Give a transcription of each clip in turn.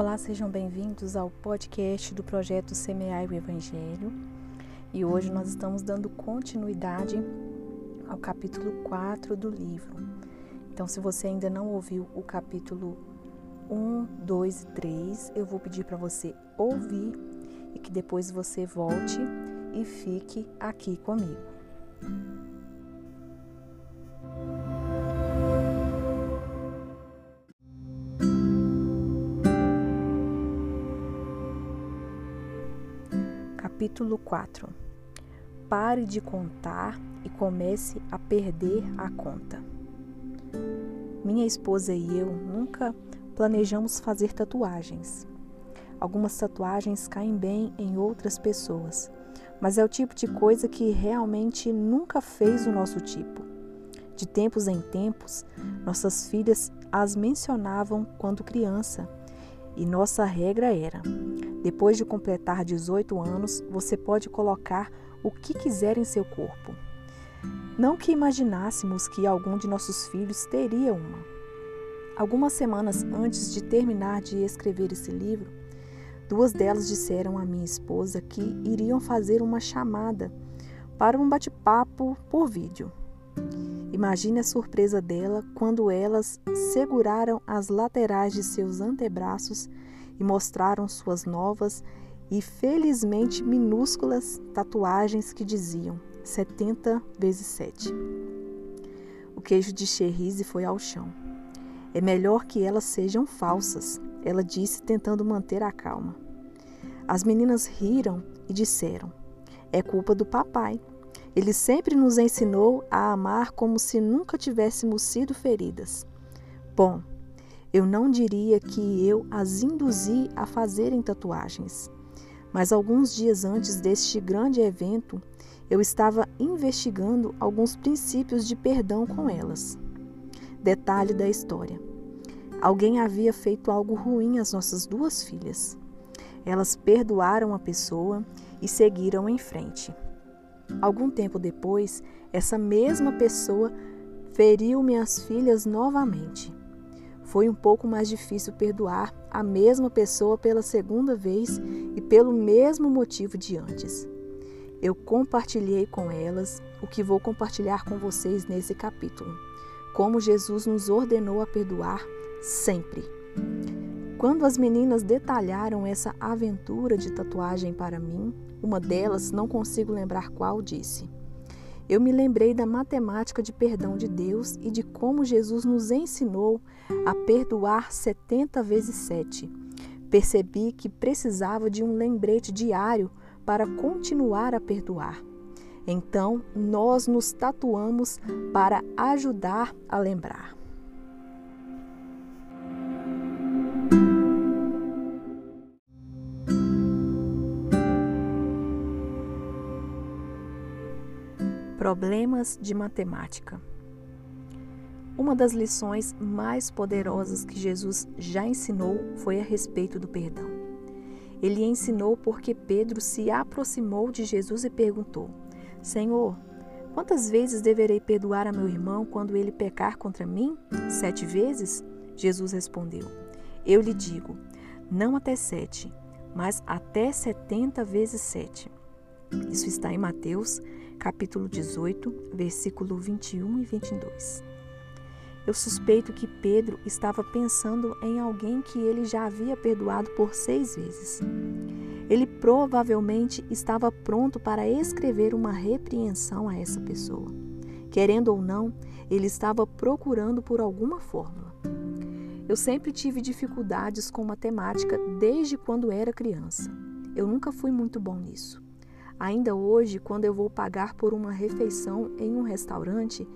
Olá, sejam bem-vindos ao podcast do projeto Semear o Evangelho. E hoje nós estamos dando continuidade ao capítulo 4 do livro. Então, se você ainda não ouviu o capítulo 1, 2 e 3, eu vou pedir para você ouvir e que depois você volte e fique aqui comigo. Capítulo 4 Pare de contar e comece a perder a conta. Minha esposa e eu nunca planejamos fazer tatuagens. Algumas tatuagens caem bem em outras pessoas, mas é o tipo de coisa que realmente nunca fez o nosso tipo. De tempos em tempos, nossas filhas as mencionavam quando criança, e nossa regra era: depois de completar 18 anos, você pode colocar o que quiser em seu corpo. Não que imaginássemos que algum de nossos filhos teria uma. Algumas semanas antes de terminar de escrever esse livro, duas delas disseram à minha esposa que iriam fazer uma chamada para um bate-papo por vídeo. Imagine a surpresa dela quando elas seguraram as laterais de seus antebraços e mostraram suas novas e felizmente minúsculas tatuagens que diziam 70 vezes 7. O queijo de Cherise foi ao chão. É melhor que elas sejam falsas, ela disse, tentando manter a calma. As meninas riram e disseram: É culpa do papai. Ele sempre nos ensinou a amar como se nunca tivéssemos sido feridas. Bom, eu não diria que eu as induzi a fazerem tatuagens, mas alguns dias antes deste grande evento, eu estava investigando alguns princípios de perdão com elas. Detalhe da história: alguém havia feito algo ruim às nossas duas filhas. Elas perdoaram a pessoa e seguiram em frente. Algum tempo depois, essa mesma pessoa feriu minhas filhas novamente. Foi um pouco mais difícil perdoar a mesma pessoa pela segunda vez e pelo mesmo motivo de antes. Eu compartilhei com elas o que vou compartilhar com vocês nesse capítulo. Como Jesus nos ordenou a perdoar sempre. Quando as meninas detalharam essa aventura de tatuagem para mim, uma delas, não consigo lembrar qual, disse: eu me lembrei da matemática de perdão de Deus e de como Jesus nos ensinou a perdoar 70 vezes 7. Percebi que precisava de um lembrete diário para continuar a perdoar. Então, nós nos tatuamos para ajudar a lembrar. Problemas de matemática. Uma das lições mais poderosas que Jesus já ensinou foi a respeito do perdão. Ele ensinou porque Pedro se aproximou de Jesus e perguntou: Senhor, quantas vezes deverei perdoar a meu irmão quando ele pecar contra mim? Sete vezes? Jesus respondeu: Eu lhe digo, não até sete, mas até setenta vezes sete. Isso está em Mateus capítulo 18, versículo 21 e 22. Eu suspeito que Pedro estava pensando em alguém que ele já havia perdoado por seis vezes. Ele provavelmente estava pronto para escrever uma repreensão a essa pessoa. Querendo ou não, ele estava procurando por alguma fórmula. Eu sempre tive dificuldades com matemática desde quando era criança. Eu nunca fui muito bom nisso. Ainda hoje, quando eu vou pagar por uma refeição em um restaurante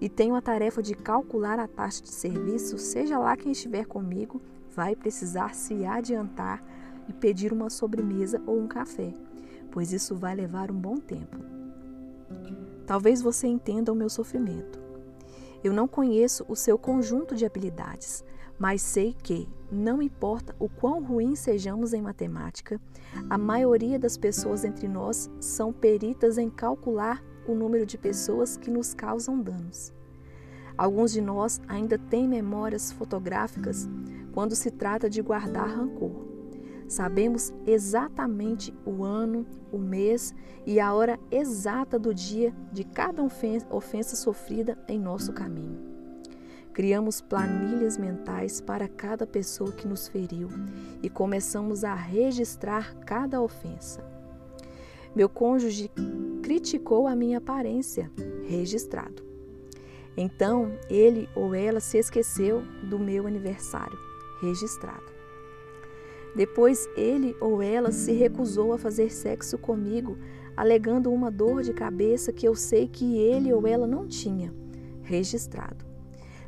e tenho a tarefa de calcular a taxa de serviço, seja lá quem estiver comigo, vai precisar se adiantar e pedir uma sobremesa ou um café, pois isso vai levar um bom tempo. Talvez você entenda o meu sofrimento. Eu não conheço o seu conjunto de habilidades, mas sei que, não importa o quão ruins sejamos em matemática, a maioria das pessoas entre nós são peritas em calcular o número de pessoas que nos causam danos. Alguns de nós ainda têm memórias fotográficas quando se trata de guardar rancor. Sabemos exatamente o ano, o mês e a hora exata do dia de cada ofensa sofrida em nosso caminho. Criamos planilhas mentais para cada pessoa que nos feriu e começamos a registrar cada ofensa. Meu cônjuge criticou a minha aparência, registrado. Então ele ou ela se esqueceu do meu aniversário, registrado. Depois ele ou ela se recusou a fazer sexo comigo, alegando uma dor de cabeça que eu sei que ele ou ela não tinha, registrado.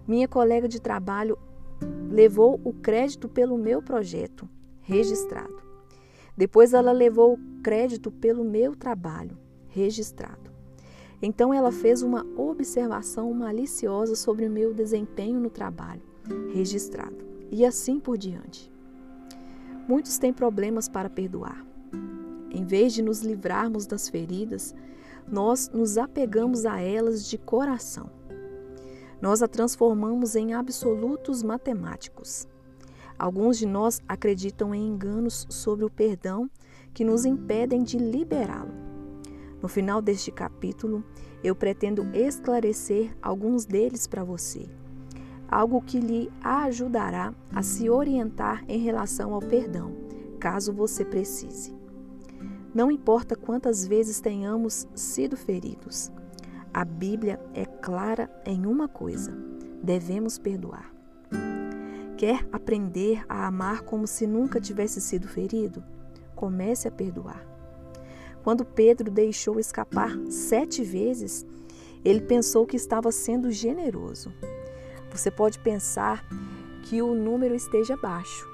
Minha colega de trabalho levou o crédito pelo meu projeto, registrado. Depois ela levou o crédito pelo meu trabalho, registrado. Então ela fez uma observação maliciosa sobre o meu desempenho no trabalho, registrado. E assim por diante. Muitos têm problemas para perdoar. Em vez de nos livrarmos das feridas, nós nos apegamos a elas de coração. Nós a transformamos em absolutos matemáticos. Alguns de nós acreditam em enganos sobre o perdão que nos impedem de liberá-lo. No final deste capítulo, eu pretendo esclarecer alguns deles para você algo que lhe ajudará a se orientar em relação ao perdão, caso você precise. Não importa quantas vezes tenhamos sido feridos, a Bíblia é clara em uma coisa: devemos perdoar. Quer aprender a amar como se nunca tivesse sido ferido? Comece a perdoar. Quando Pedro deixou escapar sete vezes, ele pensou que estava sendo generoso. Você pode pensar que o número esteja baixo.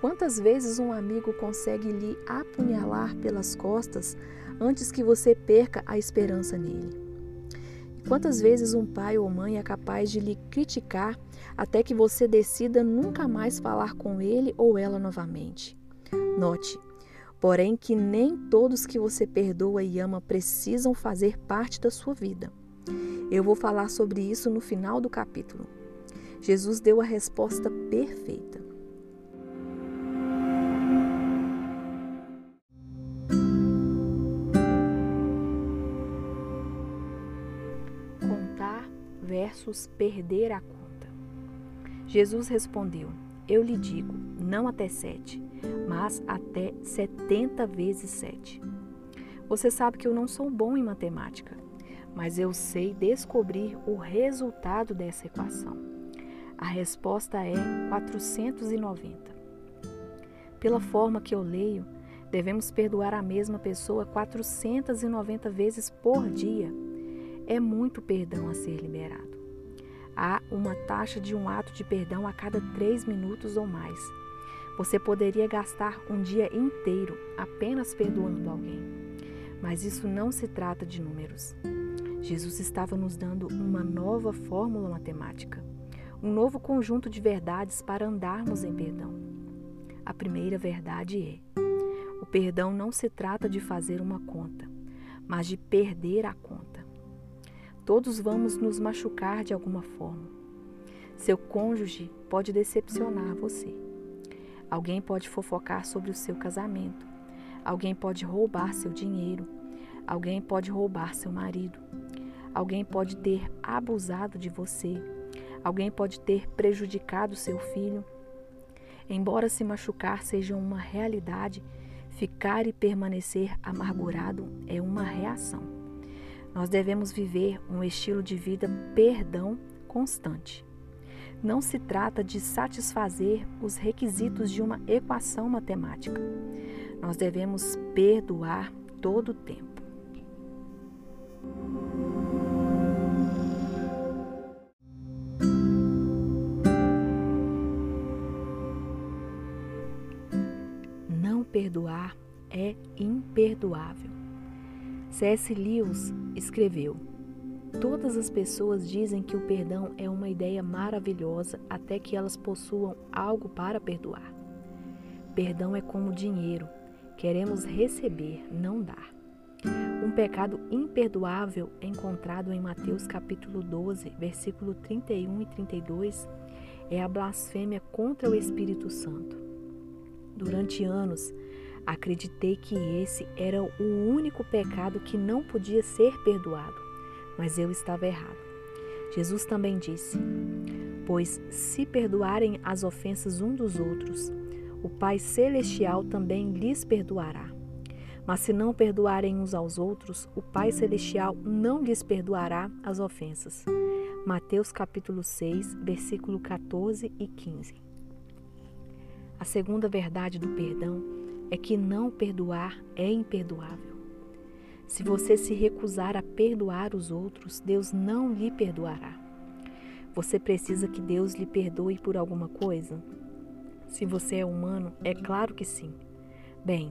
Quantas vezes um amigo consegue lhe apunhalar pelas costas antes que você perca a esperança nele? Quantas vezes um pai ou mãe é capaz de lhe criticar até que você decida nunca mais falar com ele ou ela novamente? Note, porém, que nem todos que você perdoa e ama precisam fazer parte da sua vida. Eu vou falar sobre isso no final do capítulo. Jesus deu a resposta perfeita. Versus perder a conta. Jesus respondeu: Eu lhe digo, não até sete, mas até setenta vezes sete. Você sabe que eu não sou bom em matemática, mas eu sei descobrir o resultado dessa equação. A resposta é 490. Pela forma que eu leio, devemos perdoar a mesma pessoa 490 vezes por dia. É muito perdão a ser liberado. Há uma taxa de um ato de perdão a cada três minutos ou mais. Você poderia gastar um dia inteiro apenas perdoando alguém. Mas isso não se trata de números. Jesus estava nos dando uma nova fórmula matemática um novo conjunto de verdades para andarmos em perdão. A primeira verdade é: o perdão não se trata de fazer uma conta, mas de perder a conta. Todos vamos nos machucar de alguma forma. Seu cônjuge pode decepcionar você. Alguém pode fofocar sobre o seu casamento. Alguém pode roubar seu dinheiro. Alguém pode roubar seu marido. Alguém pode ter abusado de você Alguém pode ter prejudicado seu filho. Embora se machucar seja uma realidade, ficar e permanecer amargurado é uma reação. Nós devemos viver um estilo de vida perdão constante. Não se trata de satisfazer os requisitos de uma equação matemática. Nós devemos perdoar todo o tempo. perdoar é imperdoável. C.S. Lewis escreveu: Todas as pessoas dizem que o perdão é uma ideia maravilhosa até que elas possuam algo para perdoar. Perdão é como dinheiro, queremos receber, não dar. Um pecado imperdoável encontrado em Mateus capítulo 12, versículo 31 e 32 é a blasfêmia contra o Espírito Santo. Durante anos, acreditei que esse era o único pecado que não podia ser perdoado, mas eu estava errado. Jesus também disse: Pois se perdoarem as ofensas um dos outros, o Pai Celestial também lhes perdoará. Mas se não perdoarem uns aos outros, o Pai Celestial não lhes perdoará as ofensas. Mateus capítulo 6, versículo 14 e 15. A segunda verdade do perdão é que não perdoar é imperdoável. Se você se recusar a perdoar os outros, Deus não lhe perdoará. Você precisa que Deus lhe perdoe por alguma coisa? Se você é humano, é claro que sim. Bem,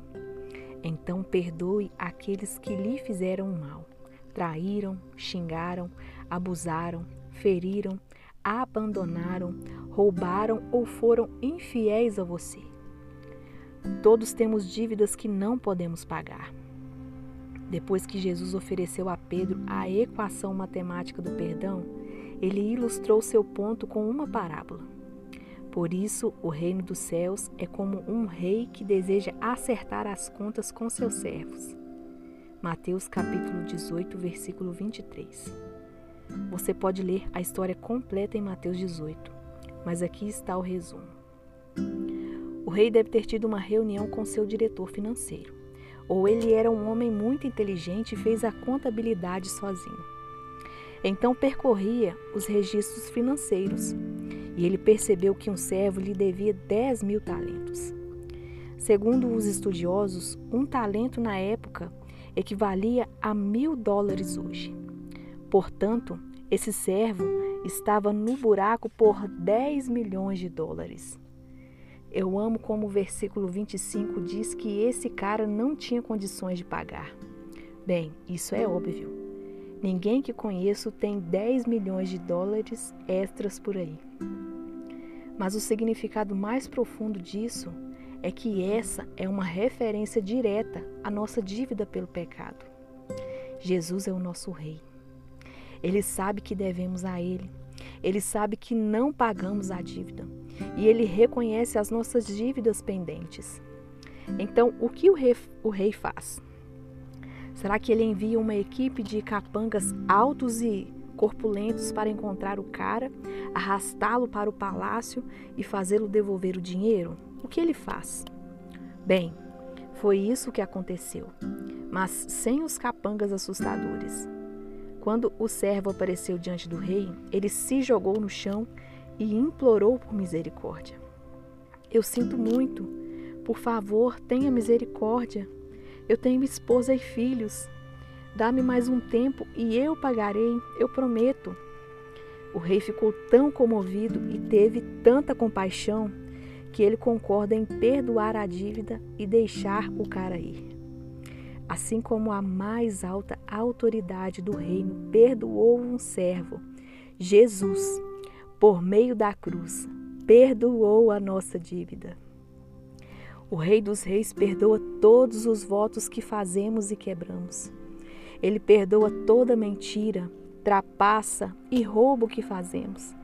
então perdoe aqueles que lhe fizeram mal, traíram, xingaram, abusaram, feriram, abandonaram, roubaram ou foram infiéis a você. Todos temos dívidas que não podemos pagar. Depois que Jesus ofereceu a Pedro a equação matemática do perdão, ele ilustrou seu ponto com uma parábola. Por isso, o reino dos céus é como um rei que deseja acertar as contas com seus servos. Mateus capítulo 18, versículo 23. Você pode ler a história completa em Mateus 18, mas aqui está o resumo. O rei deve ter tido uma reunião com seu diretor financeiro, ou ele era um homem muito inteligente e fez a contabilidade sozinho. Então percorria os registros financeiros e ele percebeu que um servo lhe devia 10 mil talentos. Segundo os estudiosos, um talento na época equivalia a mil dólares hoje. Portanto, esse servo estava no buraco por 10 milhões de dólares. Eu amo como o versículo 25 diz que esse cara não tinha condições de pagar. Bem, isso é óbvio. Ninguém que conheço tem 10 milhões de dólares extras por aí. Mas o significado mais profundo disso é que essa é uma referência direta à nossa dívida pelo pecado. Jesus é o nosso Rei. Ele sabe que devemos a Ele. Ele sabe que não pagamos a dívida. E Ele reconhece as nossas dívidas pendentes. Então, o que o rei, o rei faz? Será que ele envia uma equipe de capangas altos e corpulentos para encontrar o cara, arrastá-lo para o palácio e fazê-lo devolver o dinheiro? O que ele faz? Bem, foi isso que aconteceu, mas sem os capangas assustadores. Quando o servo apareceu diante do rei, ele se jogou no chão e implorou por misericórdia. Eu sinto muito. Por favor, tenha misericórdia. Eu tenho esposa e filhos. Dá-me mais um tempo e eu pagarei, eu prometo. O rei ficou tão comovido e teve tanta compaixão que ele concorda em perdoar a dívida e deixar o cara ir. Assim como a mais alta autoridade do reino perdoou um servo, Jesus, por meio da cruz, perdoou a nossa dívida. O Rei dos Reis perdoa todos os votos que fazemos e quebramos. Ele perdoa toda mentira, trapaça e roubo que fazemos.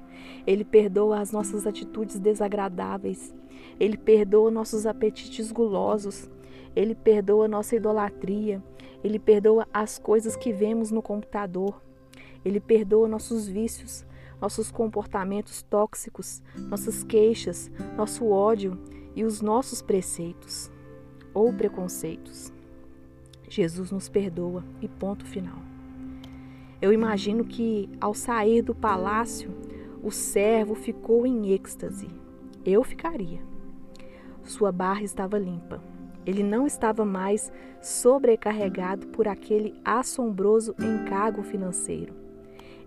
Ele perdoa as nossas atitudes desagradáveis. Ele perdoa nossos apetites gulosos. Ele perdoa nossa idolatria. Ele perdoa as coisas que vemos no computador. Ele perdoa nossos vícios, nossos comportamentos tóxicos, nossas queixas, nosso ódio e os nossos preceitos ou preconceitos. Jesus nos perdoa e ponto final. Eu imagino que, ao sair do palácio, o servo ficou em êxtase. Eu ficaria. Sua barra estava limpa. Ele não estava mais sobrecarregado por aquele assombroso encargo financeiro.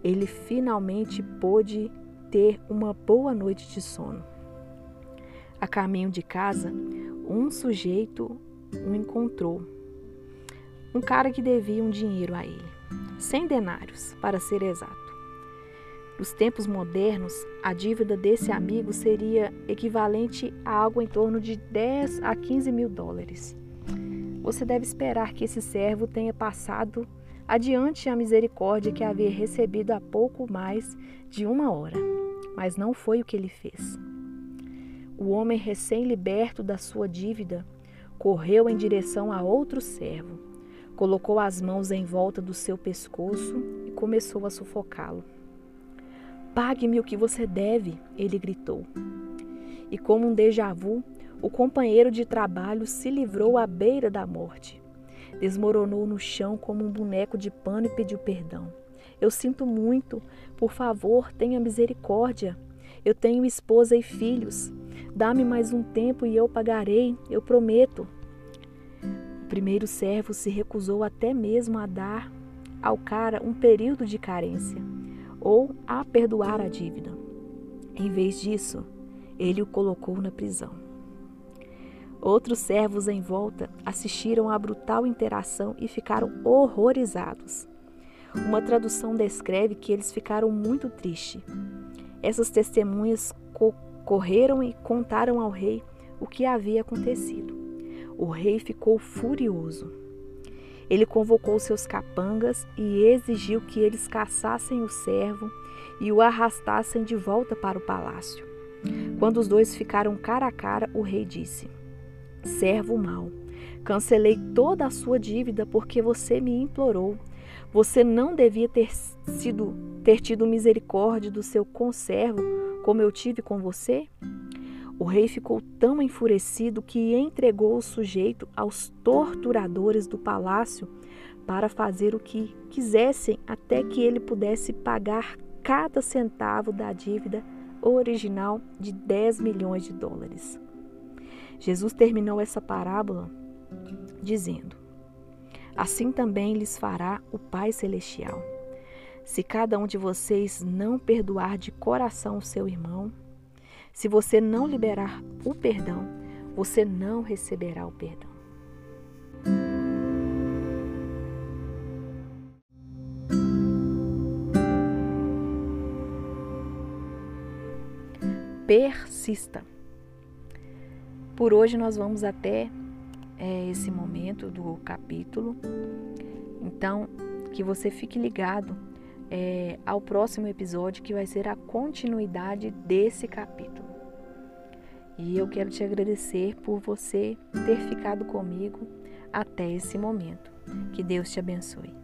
Ele finalmente pôde ter uma boa noite de sono. A caminho de casa, um sujeito o encontrou um cara que devia um dinheiro a ele, 100 denários, para ser exato. Nos tempos modernos, a dívida desse amigo seria equivalente a algo em torno de 10 a 15 mil dólares. Você deve esperar que esse servo tenha passado adiante a misericórdia que havia recebido há pouco mais de uma hora. mas não foi o que ele fez. O homem recém-liberto da sua dívida correu em direção a outro servo, colocou as mãos em volta do seu pescoço e começou a sufocá-lo. Pague-me o que você deve, ele gritou. E como um déjà vu, o companheiro de trabalho se livrou à beira da morte. Desmoronou no chão como um boneco de pano e pediu perdão. Eu sinto muito, por favor, tenha misericórdia. Eu tenho esposa e filhos. Dá-me mais um tempo e eu pagarei, eu prometo. O primeiro servo se recusou até mesmo a dar ao cara um período de carência ou a perdoar a dívida. Em vez disso, ele o colocou na prisão. Outros servos em volta assistiram à brutal interação e ficaram horrorizados. Uma tradução descreve que eles ficaram muito tristes. Essas testemunhas co correram e contaram ao rei o que havia acontecido. O rei ficou furioso. Ele convocou seus capangas e exigiu que eles caçassem o servo e o arrastassem de volta para o palácio. Quando os dois ficaram cara a cara, o rei disse: Servo mau, cancelei toda a sua dívida porque você me implorou. Você não devia ter sido ter tido misericórdia do seu conservo como eu tive com você? O rei ficou tão enfurecido que entregou o sujeito aos torturadores do palácio para fazer o que quisessem até que ele pudesse pagar cada centavo da dívida original de 10 milhões de dólares. Jesus terminou essa parábola dizendo: Assim também lhes fará o Pai Celestial. Se cada um de vocês não perdoar de coração o seu irmão, se você não liberar o perdão, você não receberá o perdão. Persista. Por hoje nós vamos até é, esse momento do capítulo. Então, que você fique ligado é, ao próximo episódio, que vai ser a continuidade desse capítulo. E eu quero te agradecer por você ter ficado comigo até esse momento. Que Deus te abençoe.